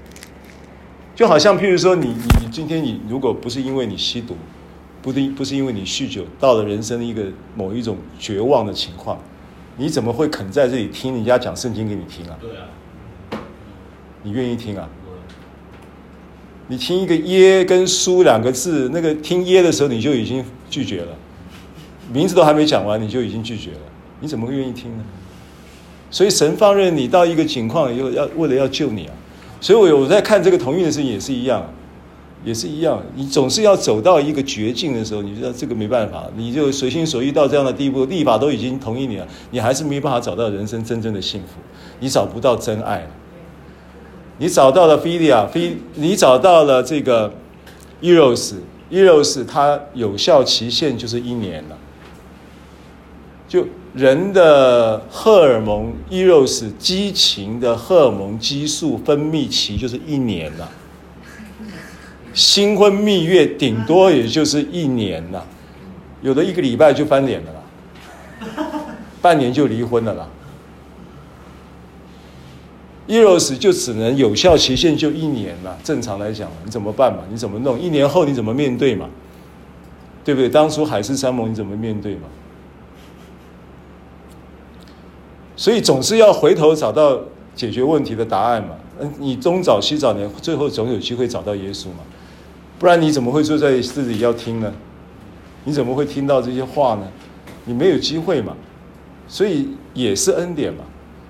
就好像譬如说你，你你今天你如果不是因为你吸毒。不是不是因为你酗酒，到了人生的一个某一种绝望的情况，你怎么会肯在这里听人家讲圣经给你听啊？对啊，你愿意听啊？你听一个耶跟书两个字，那个听耶的时候你就已经拒绝了，名字都还没讲完你就已经拒绝了，你怎么会愿意听呢？所以神放任你到一个情况以后，要为了要救你啊，所以我我在看这个同运的事情也是一样。也是一样，你总是要走到一个绝境的时候，你知道这个没办法，你就随心所欲到这样的地步，立法都已经同意你了，你还是没办法找到人生真正的幸福，你找不到真爱，你找到了菲利亚，菲，你找到了这个 Eros，Eros，它有效期限就是一年了，就人的荷尔蒙，eros 激情的荷尔蒙激素分泌期就是一年了。新婚蜜月顶多也就是一年呐，有的一个礼拜就翻脸了啦，半年就离婚了啦。Eros 就只能有效期限就一年了，正常来讲，你怎么办嘛？你怎么弄？一年后你怎么面对嘛？对不对？当初海誓山盟你怎么面对嘛？所以总是要回头找到解决问题的答案嘛。嗯，你东找西找，你最后总有机会找到耶稣嘛。不然你怎么会坐在这里要听呢？你怎么会听到这些话呢？你没有机会嘛，所以也是恩典嘛。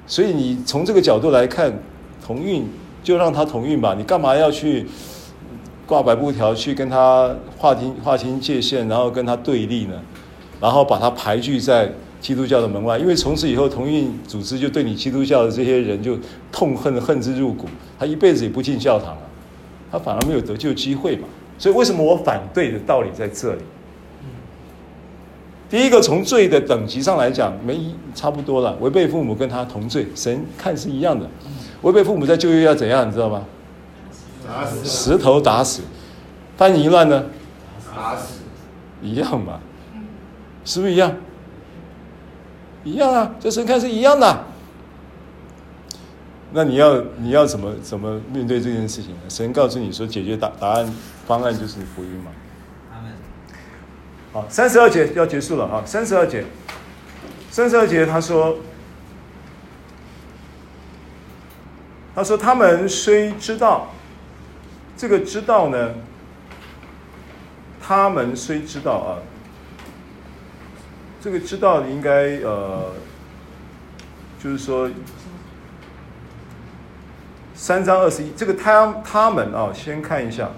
所以你从这个角度来看，同运就让他同运吧。你干嘛要去挂白布条去跟他划清划清界限，然后跟他对立呢？然后把他排拒在基督教的门外，因为从此以后同运组织就对你基督教的这些人就痛恨恨之入骨，他一辈子也不进教堂了，他反而没有得救机会嘛。所以为什么我反对的道理在这里？第一个，从罪的等级上来讲，没差不多了。违背父母跟他同罪，神看是一样的。违背父母在旧约要怎样，你知道吗？打死，石头打死。翻译一乱呢？打死，一样嘛？是不是一样？一样啊，这神看是一样的。那你要你要怎么怎么面对这件事情呢？神告诉你说，解决答答案方案就是福音嘛。好，三十二节要结束了啊！三十二节，三十二节他说，他说他们虽知道，这个知道呢，他们虽知道啊，这个知道应该呃，就是说。三章二十一，这个他他们啊，先看一下，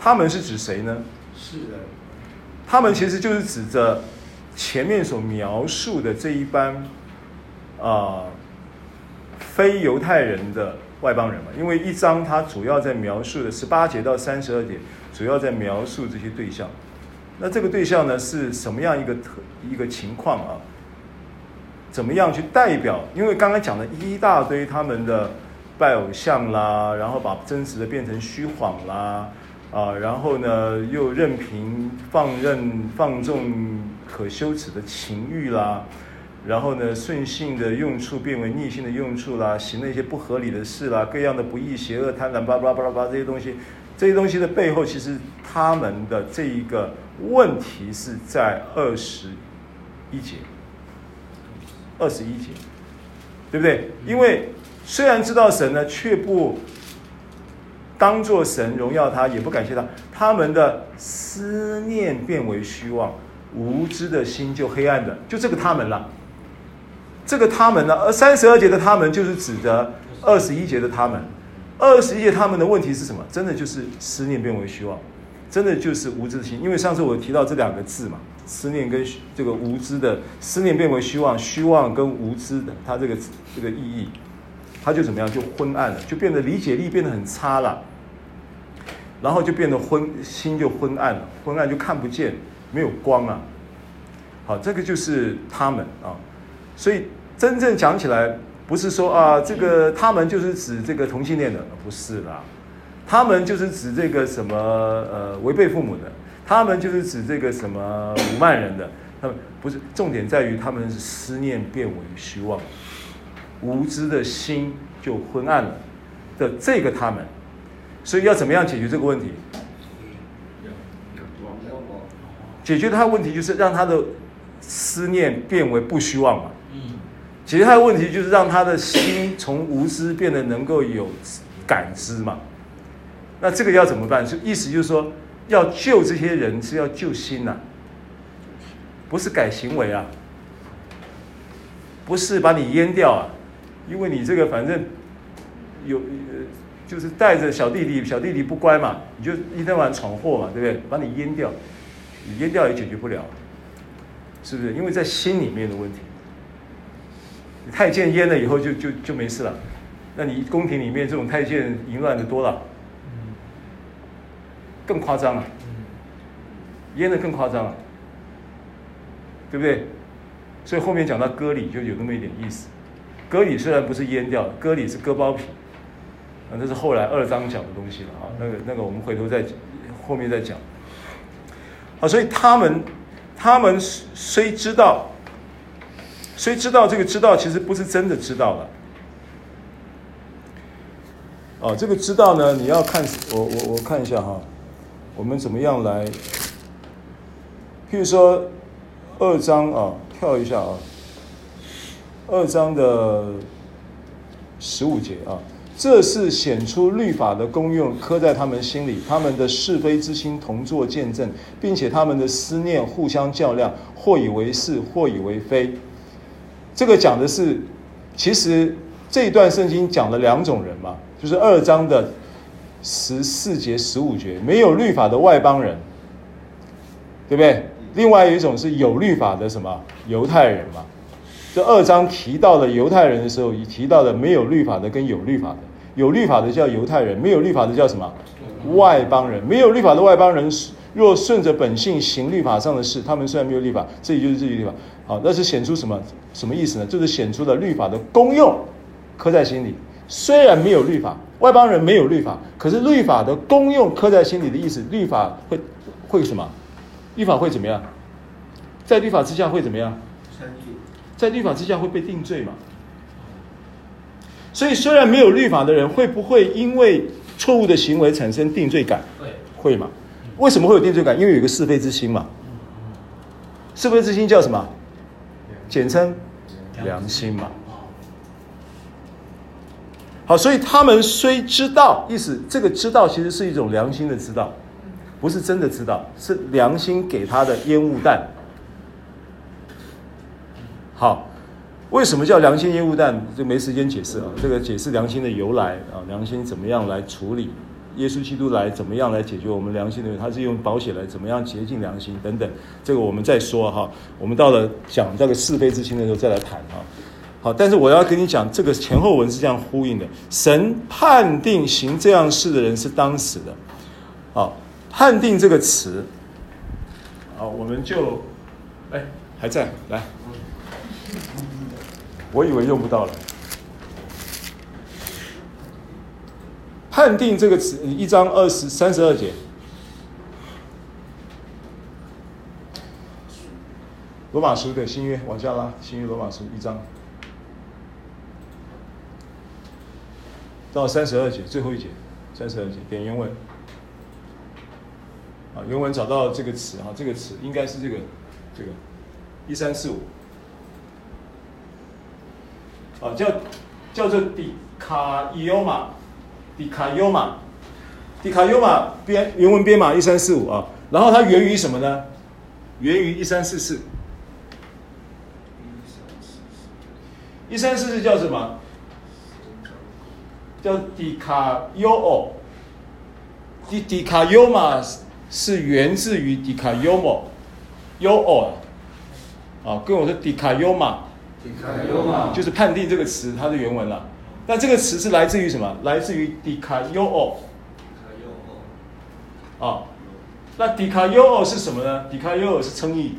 他们是指谁呢？是的，他们其实就是指着前面所描述的这一班啊、呃、非犹太人的外邦人嘛。因为一章它主要在描述的十八节到三十二节，主要在描述这些对象。那这个对象呢，是什么样一个特一个情况啊？怎么样去代表？因为刚刚讲了一大堆他们的拜偶像啦，然后把真实的变成虚谎啦，啊，然后呢又任凭放任放纵可羞耻的情欲啦，然后呢，顺性的用处变为逆性的用处啦，行了一些不合理的事啦，各样的不义、邪恶、贪婪，巴拉巴拉巴拉这些东西，这些东西的背后，其实他们的这一个问题是在二十一节，二十一节，对不对？因为虽然知道神呢，却不当作神荣耀他，也不感谢他，他们的思念变为虚妄，无知的心就黑暗的，就这个他们了。这个他们呢，而三十二节的他们就是指的二十一节的他们。二十一节他们的问题是什么？真的就是思念变为虚妄，真的就是无知的心。因为上次我提到这两个字嘛，思念跟这个无知的思念变为虚妄，虚妄跟无知的，它这个这个意义，它就怎么样？就昏暗了，就变得理解力变得很差了，然后就变得昏心就昏暗了，昏暗就看不见，没有光啊。好，这个就是他们啊。所以真正讲起来，不是说啊，这个他们就是指这个同性恋的，不是啦。他们就是指这个什么呃违背父母的，他们就是指这个什么辱骂人的。他们不是重点在于他们是思念变为虚妄，无知的心就昏暗了的这个他们。所以要怎么样解决这个问题？解决他的问题就是让他的思念变为不虚妄嘛。解决他的问题就是让他的心从无知变得能够有感知嘛。那这个要怎么办？就意思就是说，要救这些人是要救心呐、不是改行为啊，不是把你阉掉啊，因为你这个反正有就是带着小弟弟，小弟弟不乖嘛，你就一天晚闯祸嘛，对不对？把你阉掉，你阉掉也解决不了，是不是？因为在心里面的问题。你太监阉了以后就就就没事了，那你宫廷里面这种太监淫乱的多了，更夸张了，淹的更夸张了，对不对？所以后面讲到割礼就有那么一点意思。割礼虽然不是阉掉，割礼是割包皮，啊，那是后来二章讲的东西了啊。那个那个我们回头再后面再讲。好，所以他们他们虽知道。虽知道这个知道其实不是真的知道了。哦，这个知道呢，你要看我我我看一下哈，我们怎么样来？譬如说二章啊，跳一下啊，二章的十五节啊，这是显出律法的功用，刻在他们心里，他们的是非之心同作见证，并且他们的思念互相较量，或以为是，或以为非。这个讲的是，其实这一段圣经讲了两种人嘛，就是二章的十四节、十五节，没有律法的外邦人，对不对？另外有一种是有律法的什么犹太人嘛。这二章提到了犹太人的时候，也提到了没有律法的跟有律法的，有律法的叫犹太人，没有律法的叫什么外邦人？没有律法的外邦人。若顺着本性行律法上的事，他们虽然没有律法，这里就是这句律法。好，那是显出什么什么意思呢？就是显出了律法的功用，刻在心里。虽然没有律法，外邦人没有律法，可是律法的功用刻在心里的意思，律法会会什么？律法会怎么样？在律法之下会怎么样？在律法之下会被定罪嘛？所以虽然没有律法的人，会不会因为错误的行为产生定罪感？会，会嘛？为什么会有定罪感？因为有一个是非之心嘛。是非之心叫什么？简称良心嘛。好，所以他们虽知道，意思这个知道其实是一种良心的知道，不是真的知道，是良心给他的烟雾弹。好，为什么叫良心烟雾弹？就没时间解释啊。这个解释良心的由来啊，良心怎么样来处理？耶稣基督来怎么样来解决我们良心的？他是用保险来怎么样洁净良心等等，这个我们再说哈。我们到了讲这个是非之心的时候再来谈哈。好，但是我要跟你讲，这个前后文是这样呼应的。神判定行这样事的人是当死的。好，判定这个词，好，我们就，哎，还在来，我以为用不到了。判定这个词，一章二十三十二节，罗马书的新约往下拉，新约罗马书一章到三十二节最后一节，三十二节点原文。啊，原文找到这个词啊，这个词应该是这个这个一三四五啊，叫叫做迪卡尤玛，迪卡尤玛，迪卡尤玛编原文编码一三四五啊，然后它源于什么呢？源于一三四四。一三四四叫什么？叫迪卡尤欧，迪迪卡尤玛是源自于迪卡尤莫，尤欧啊，跟我说迪卡尤玛，迪卡尤玛就是判定这个词它的原文了。那这个词是来自于什么？来自于迪卡尤欧，啊，那迪卡尤欧是什么呢？迪卡尤欧是称义，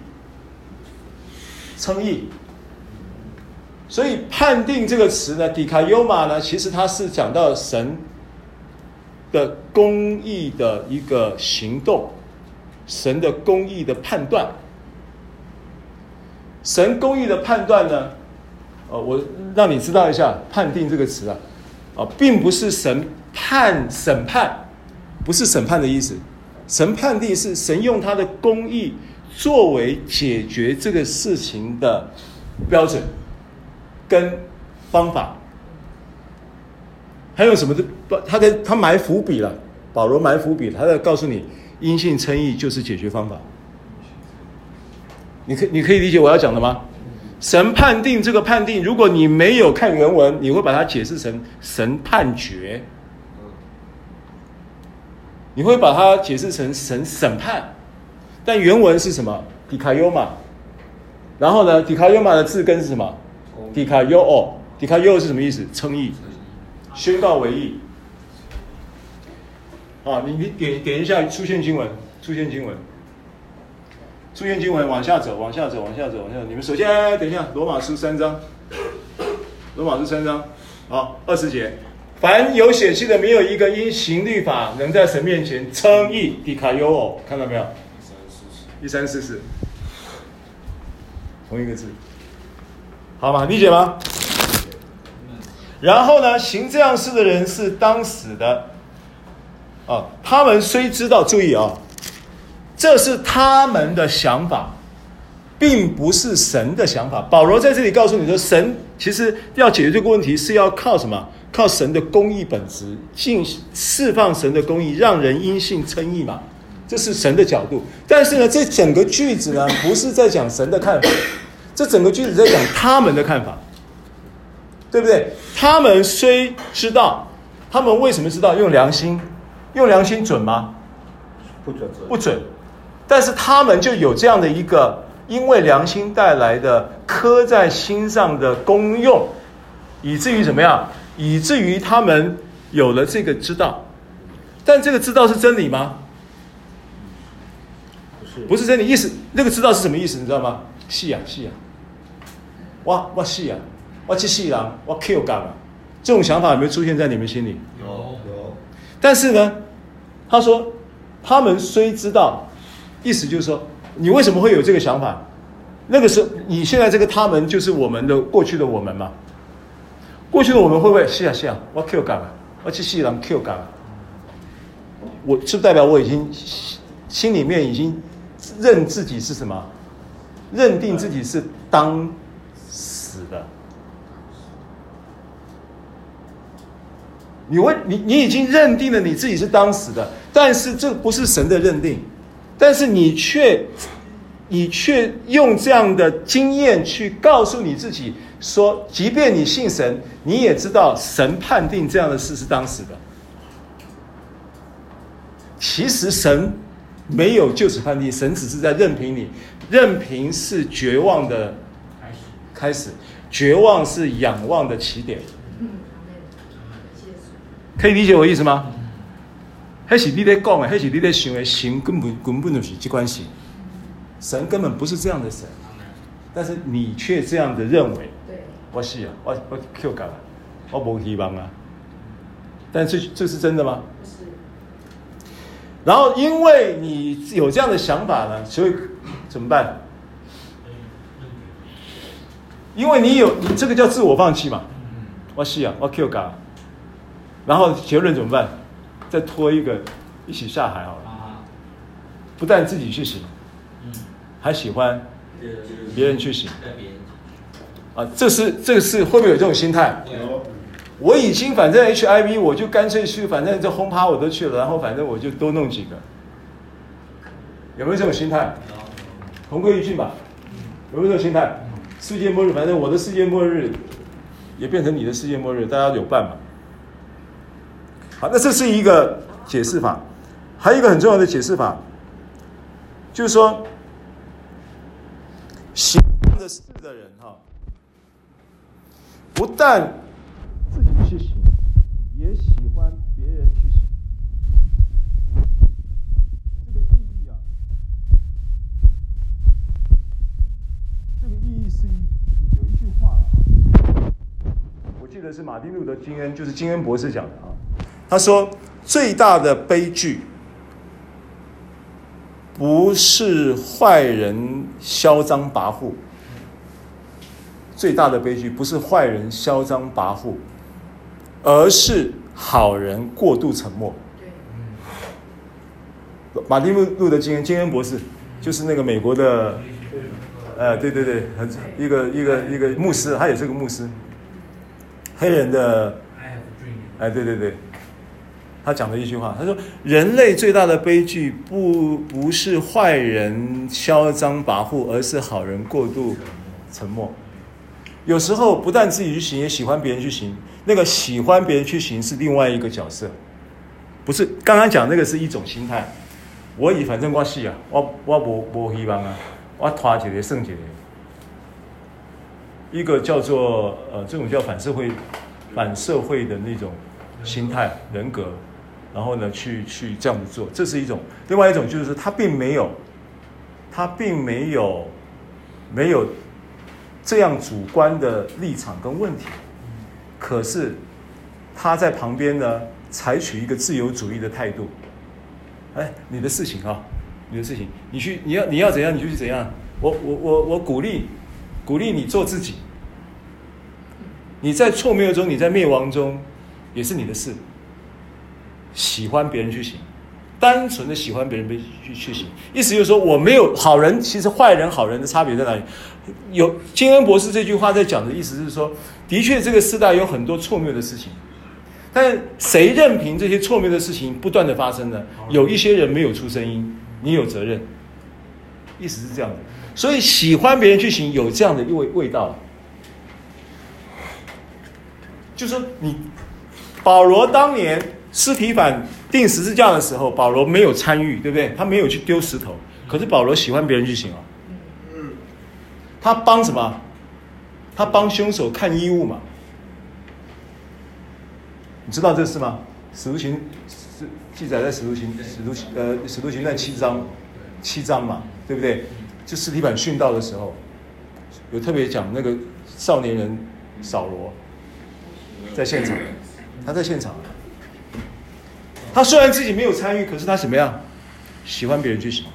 称义。所以判定这个词呢，迪卡优玛呢，其实它是讲到神的公义的一个行动，神的公义的判断。神公义的判断呢，呃，我让你知道一下，判定这个词啊，啊，并不是神判审判，不是审判的意思。神判定是神用他的公义作为解决这个事情的标准。跟方法，还有什么的？他的他埋伏笔了，保罗埋伏笔，他在告诉你，阴性称义就是解决方法。你可你可以理解我要讲的吗？神判定这个判定，如果你没有看原文，你会把它解释成神判决，你会把它解释成神审判，但原文是什么？迪卡尤玛，然后呢？迪卡尤玛的字根是什么？迪卡尤哦，迪卡尤是什么意思？称义，宣告为义。啊，你你点点一下，出现经文，出现经文，出现经文，往下走，往下走，往下走，往下走。你们首先等一下，罗马书三章，罗马书三章，好，二十节，凡有血气的，没有一个因行律法能在神面前称义。迪卡尤哦，看到没有？一三四四，一三四四，同一个字。好吗？理解吗？然后呢，行这样事的人是当死的。啊，他们虽知道，注意啊，这是他们的想法，并不是神的想法。保罗在这里告诉你说，神其实要解决这个问题，是要靠什么？靠神的公义本质，进释放神的公义，让人因信称义嘛。这是神的角度。但是呢，这整个句子呢，不是在讲神的看法。这整个句子在讲他们的看法，对不对？他们虽知道，他们为什么知道？用良心，用良心准吗？不准，不准。但是他们就有这样的一个，因为良心带来的刻在心上的功用，以至于怎么样？以至于他们有了这个知道。但这个知道是真理吗？不是，不是真理。意思，那个知道是什么意思？你知道吗？是啊，是啊。哇，我死啊！我这世人，我 Q 干啊！这种想法有没有出现在你们心里？有有。但是呢，他说，他们虽知道，意思就是说，你为什么会有这个想法？那个时候，你现在这个他们就是我们的过去的我们嘛？过去的我们会不会是啊是啊？我 Q 干啊！我这世人 Q 干啊！我是不是代表我已经心里面已经认自己是什么？认定自己是当。死的，你问你，你已经认定了你自己是当死的，但是这不是神的认定，但是你却，你却用这样的经验去告诉你自己说，即便你信神，你也知道神判定这样的事是当死的。其实神没有就此判定，神只是在任凭你，任凭是绝望的。开始，绝望是仰望的起点。可以理解我意思吗？还是你在讲的，还是你在想的，神根本根本就是这关系。神根本不是这样的神，但是你却这样的认为。我是啊，我我 Q 感了，我没希望啊。但这这是真的吗？然后因为你有这样的想法呢，所以怎么办？因为你有你这个叫自我放弃嘛。我是啊，我 Q 嘎，然后结论怎么办？再拖一个一起下海好了。不但自己去行，还喜欢别人去行。啊，这是这个是会不会有这种心态？我已经反正 HIV，我就干脆去，反正这轰趴我都去了，然后反正我就多弄几个。有没有这种心态？同归于尽吧。有没有这种心态？世界末日，反正我的世界末日也变成你的世界末日，大家有伴嘛。好，那这是一个解释法，还有一个很重要的解释法，就是说，喜欢的事的人哈，不但自己去行，也喜欢别人去行。这个意义啊，这个意义是一有一句话啊，我记得是马丁路德金恩，就是金恩博士讲的啊。他说：“最大的悲剧，不是坏人嚣张跋扈。最大的悲剧不是坏人嚣张跋扈，而是好人过度沉默。”马丁路路德金恩金恩博士，就是那个美国的，呃，对对对，很一个一个一个牧师，他也是个牧师，黑人的，哎，对对对。他讲的一句话，他说：“人类最大的悲剧不不是坏人嚣张跋扈，而是好人过度沉默。有时候不但自己去行，也喜欢别人去行。那个喜欢别人去行是另外一个角色，不是刚刚讲那个是一种心态。我以反正我是啊，我我无无希望啊，我拖一个剩一个。一个叫做呃，这种叫反社会反社会的那种心态人格。”然后呢，去去这样子做，这是一种；另外一种就是他并没有，他并没有没有这样主观的立场跟问题，可是他在旁边呢，采取一个自由主义的态度。哎，你的事情啊，你的事情，你去你要你要怎样你就去怎样。我我我我鼓励鼓励你做自己。你在错谬中，你在灭亡中，也是你的事。喜欢别人去行，单纯的喜欢别人去去行，意思就是说我没有好人，其实坏人好人的差别在哪里？有金恩博士这句话在讲的意思是说，的确这个时代有很多错谬的事情，但是谁任凭这些错谬的事情不断的发生呢？有一些人没有出声音，你有责任，意思是这样的。所以喜欢别人去行有这样的一味味道，就是说你保罗当年。司提反钉十字架的时候，保罗没有参与，对不对？他没有去丢石头，可是保罗喜欢别人去行啊。他帮什么？他帮凶手看衣物嘛。你知道这事吗？使徒行是记载在使徒行使徒行呃使徒行传七章七章嘛，对不对？就司提反殉道的时候，有特别讲那个少年人扫罗在现场，他在现场。他虽然自己没有参与，可是他怎么样？喜欢别人去行。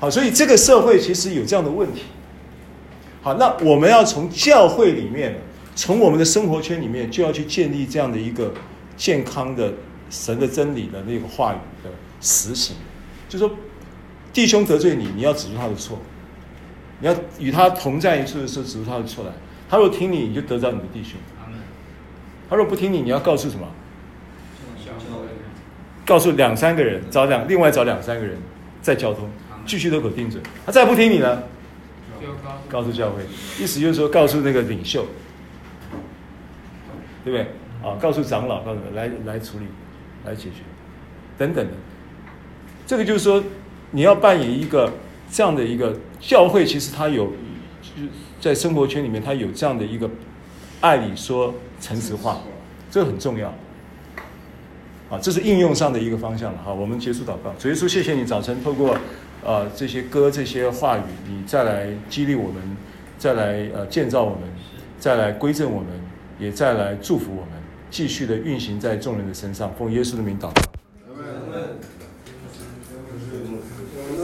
好，所以这个社会其实有这样的问题。好，那我们要从教会里面，从我们的生活圈里面，就要去建立这样的一个健康的神的真理的那个话语的实行。就说弟兄得罪你，你要指出他的错；你要与他同在一处的时候，指出他的错来。他若听你，你就得着你的弟兄。他若不听你，你要告诉什么？告诉两三个人，找两另外找两三个人再交通，继续都可定准。他再不听你呢？告诉教会，意思就是说告诉那个领袖，对不对？啊，告诉长老，告诉来来处理，来解决，等等的。这个就是说，你要扮演一个这样的一个教会，其实它有，就是在生活圈里面，他有这样的一个爱里说。诚实话，这个很重要，啊，这是应用上的一个方向了。好，我们结束祷告。主耶稣，谢谢你早晨透过，呃，这些歌、这些话语，你再来激励我们，再来呃建造我们，再来归正我们，也再来祝福我们，继续的运行在众人的身上。奉耶稣的名祷告。